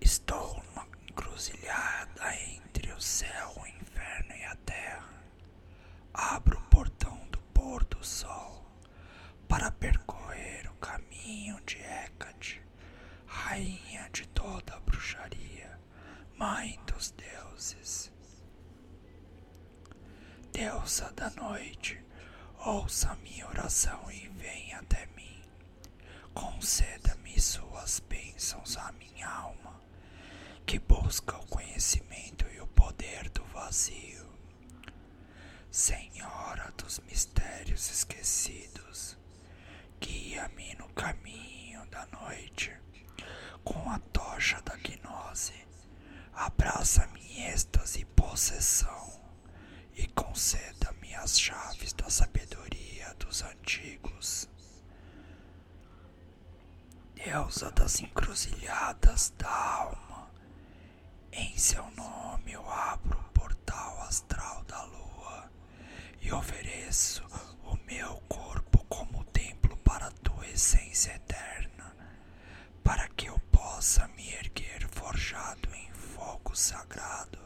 Estou numa encruzilhada entre o céu, o inferno e a terra. Abro o portão do pôr do sol para percorrer o caminho de Hecate, rainha de toda a bruxaria, mãe dos deuses. Deusa da noite, ouça minha oração e venha até mim. Conceda-me suas bênçãos à minha alma, que busca o conhecimento e o poder do vazio. Senhora dos mistérios esquecidos, guia-me no caminho da noite, com a tocha da gnose, abraça-me em êxtase e possessão e conceda-me as chaves da sabedoria dos antigos. Deusa das encruzilhadas da alma, em seu nome eu abro o portal astral da lua e ofereço o meu corpo como templo para tua essência eterna, para que eu possa me erguer forjado em fogo sagrado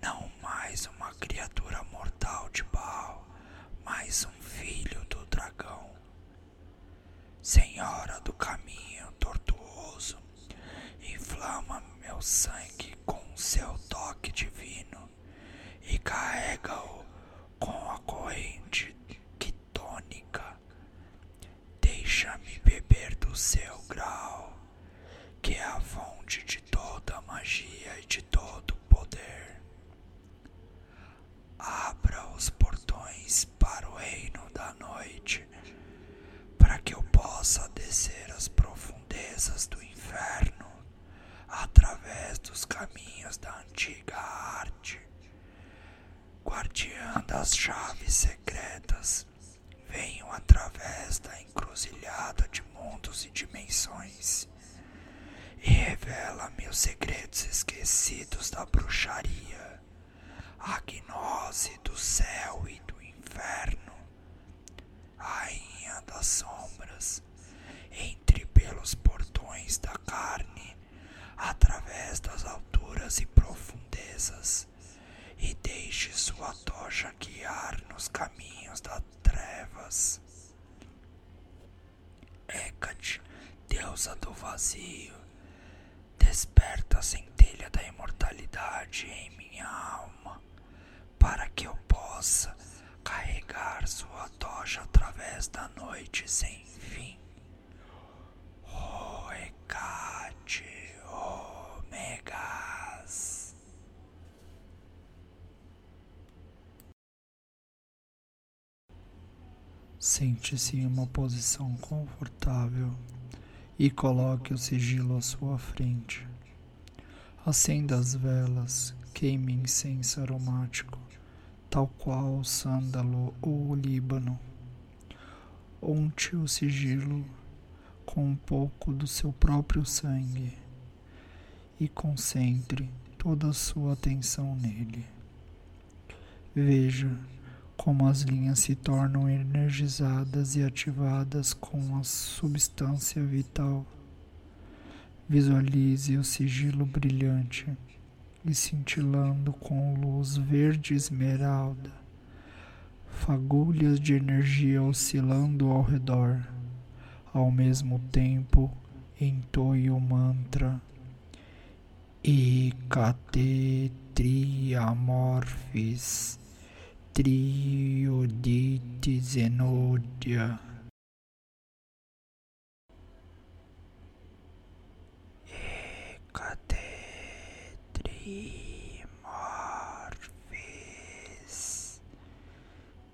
não mais uma criatura mortal de Baal, mas um filho do dragão. Senhora do caminho tortuoso, inflama meu sangue com seu toque divino e carrega-o com a corrente quitônica. Deixa-me beber do seu grau, que é a fonte de toda magia e de todo poder. Abra os portões para o reino da noite, para que eu possa descer as profundezas do inferno através dos caminhos da antiga arte. Guardiã das chaves secretas, venho através da encruzilhada de mundos e dimensões e revela-me os segredos esquecidos da bruxaria a gnose do céu e do inferno, rainha das sombras, entre pelos portões da carne, através das alturas e profundezas, e deixe sua tocha guiar nos caminhos das trevas. Hecate, deusa do vazio, desperta a centelha da imortalidade em minha alma para que eu possa carregar sua tocha através da noite sem fim. O Hecate Omegas. Sente-se em uma posição confortável e coloque o sigilo à sua frente. Acenda as velas, queime incenso aromático tal qual o sândalo ou o líbano. Unte o sigilo com um pouco do seu próprio sangue e concentre toda a sua atenção nele. Veja como as linhas se tornam energizadas e ativadas com a substância vital. Visualize o sigilo brilhante e cintilando com luz verde esmeralda, fagulhas de energia oscilando ao redor. Ao mesmo tempo, entoie o mantra Ecate Triamorphis Triodite Zenodia. Dimorphis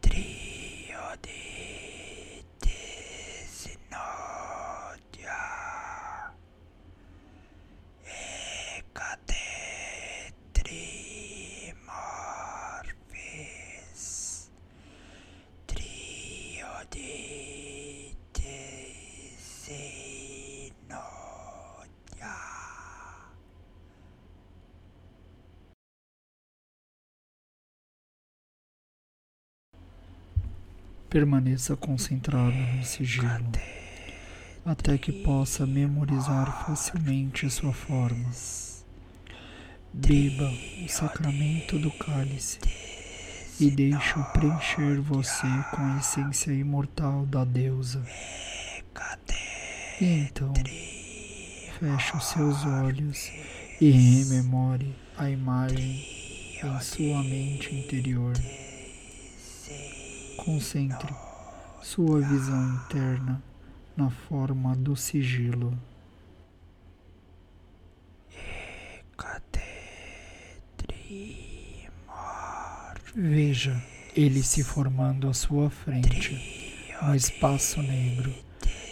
Trio de Desinodia Hecate Trimorphis Trio de Desinodia Permaneça concentrado no sigilo. até que possa memorizar facilmente sua forma. Beba o sacramento do cálice e deixe-o preencher você com a essência imortal da deusa. E então, feche os seus olhos e rememore a imagem em sua mente interior. Concentre sua visão interna na forma do sigilo. Veja ele se formando à sua frente no espaço negro,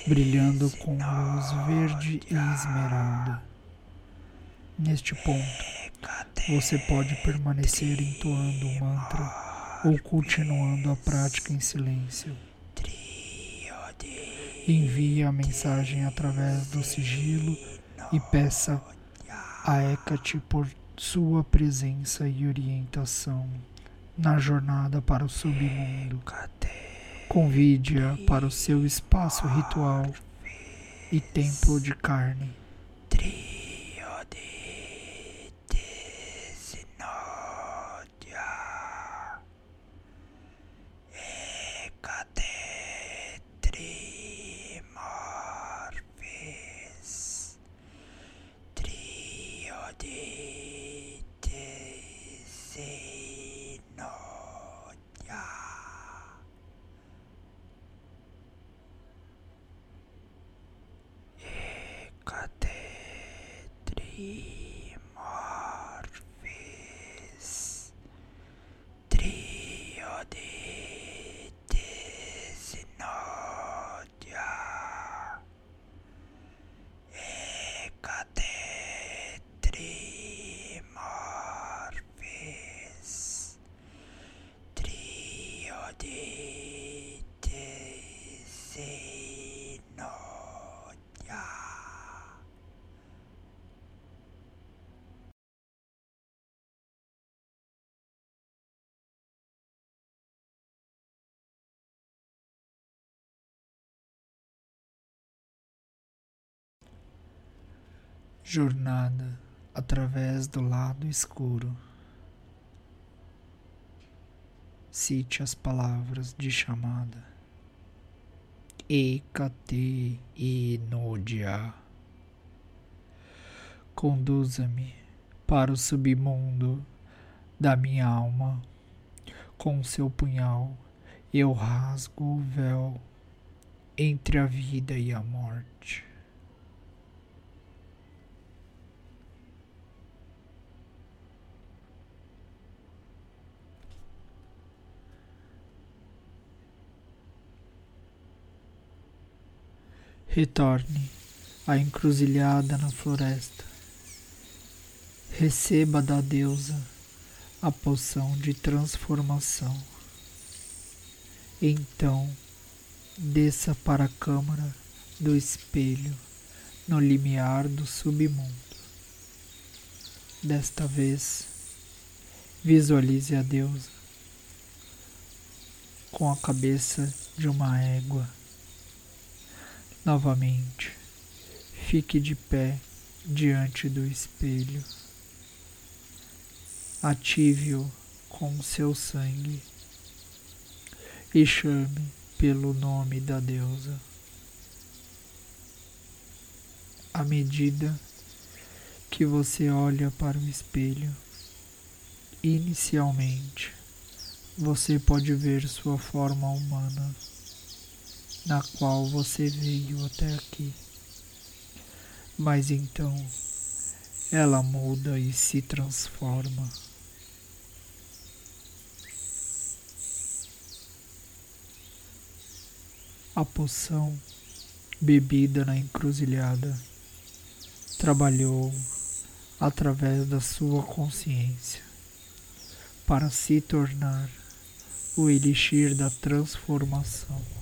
brilhando com luz verde e esmeralda. Neste ponto, você pode permanecer entoando o mantra ou continuando a prática em silêncio. Envie a mensagem através do sigilo e peça a Hecate por sua presença e orientação na jornada para o submundo. Convide-a para o seu espaço ritual e templo de carne. Jornada através do lado escuro. Cite as palavras de chamada. Ekate Inodia. Conduza-me para o submundo da minha alma. Com seu punhal eu rasgo o véu entre a vida e a morte. Retorne à encruzilhada na floresta. Receba da deusa a poção de transformação. Então, desça para a câmara do espelho no limiar do submundo. Desta vez, visualize a deusa com a cabeça de uma égua Novamente, fique de pé diante do espelho. Ative-o com seu sangue e chame pelo nome da deusa. À medida que você olha para o espelho, inicialmente você pode ver sua forma humana na qual você veio até aqui. Mas então ela muda e se transforma. A poção bebida na encruzilhada trabalhou através da sua consciência para se tornar o elixir da transformação.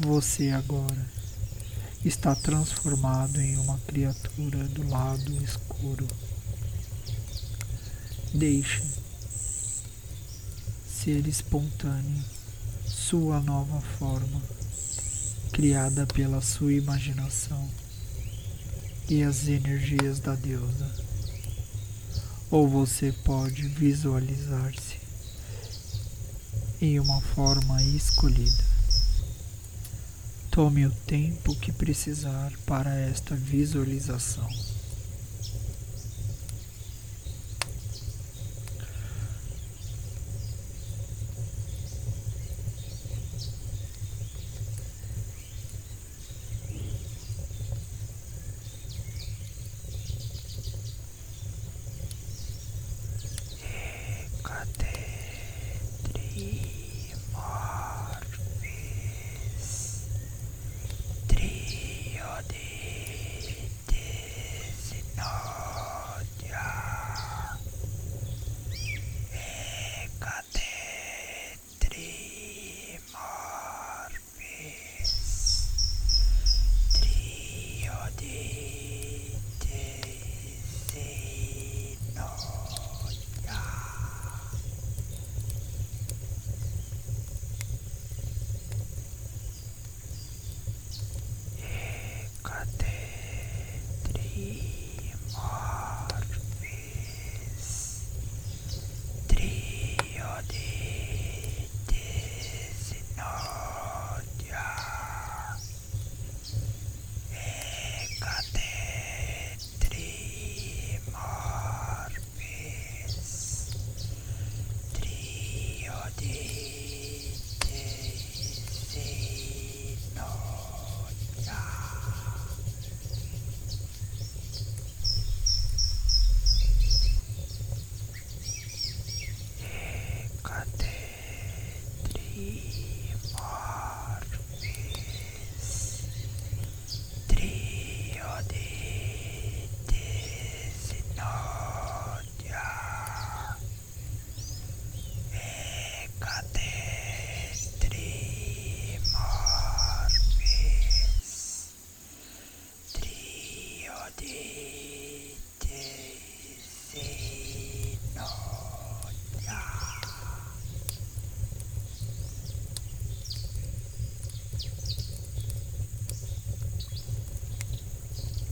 Você agora está transformado em uma criatura do lado escuro. Deixe ser espontâneo sua nova forma criada pela sua imaginação e as energias da deusa. Ou você pode visualizar-se em uma forma escolhida. Tome o tempo que precisar para esta visualização.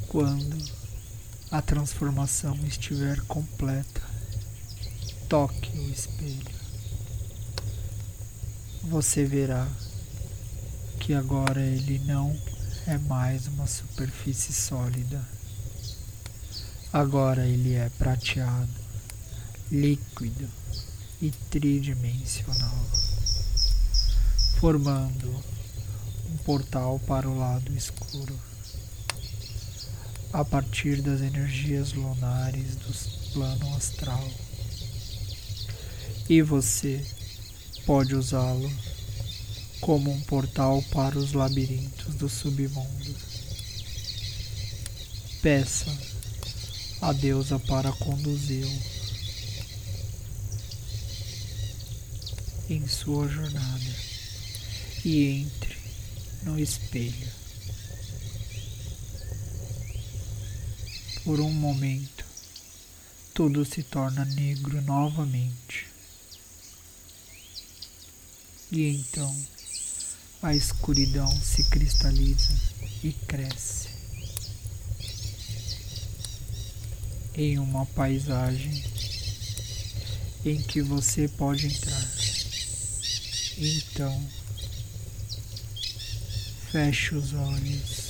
Quando a transformação estiver completa, toque o espelho. Você verá que agora ele não é mais uma superfície sólida. Agora ele é prateado, líquido e tridimensional, formando um portal para o lado escuro a partir das energias lunares do plano astral. E você pode usá-lo como um portal para os labirintos do submundo. Peça a deusa para conduzi-lo em sua jornada e entre no espelho. Por um momento, tudo se torna negro novamente. E então a escuridão se cristaliza e cresce em uma paisagem em que você pode entrar. Então, feche os olhos.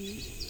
Thank you.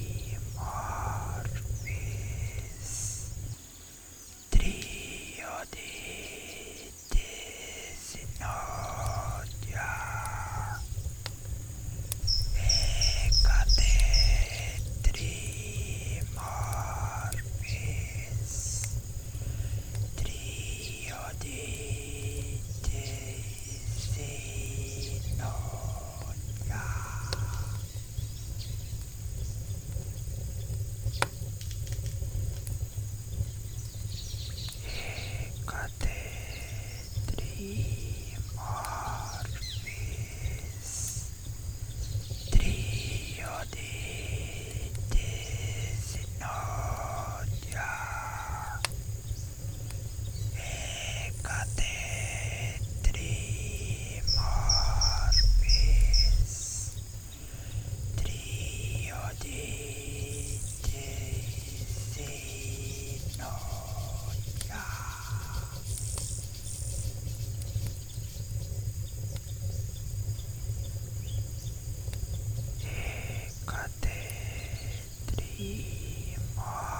seguimos.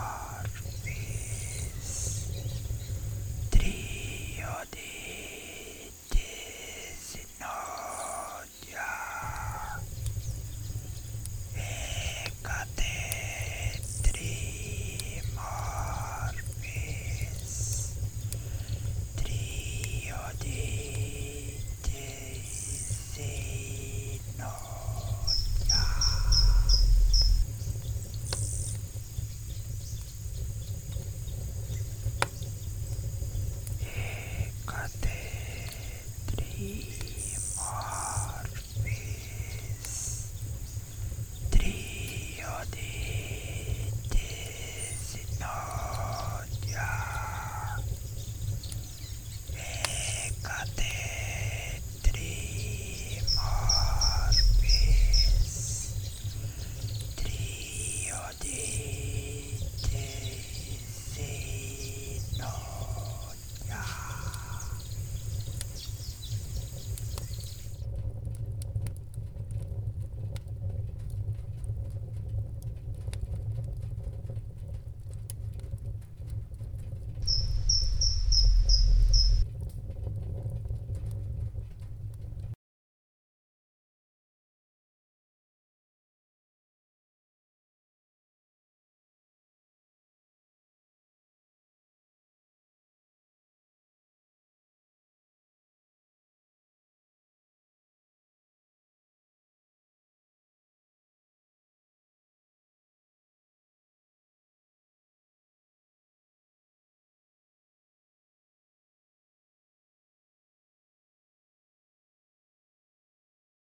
Dream.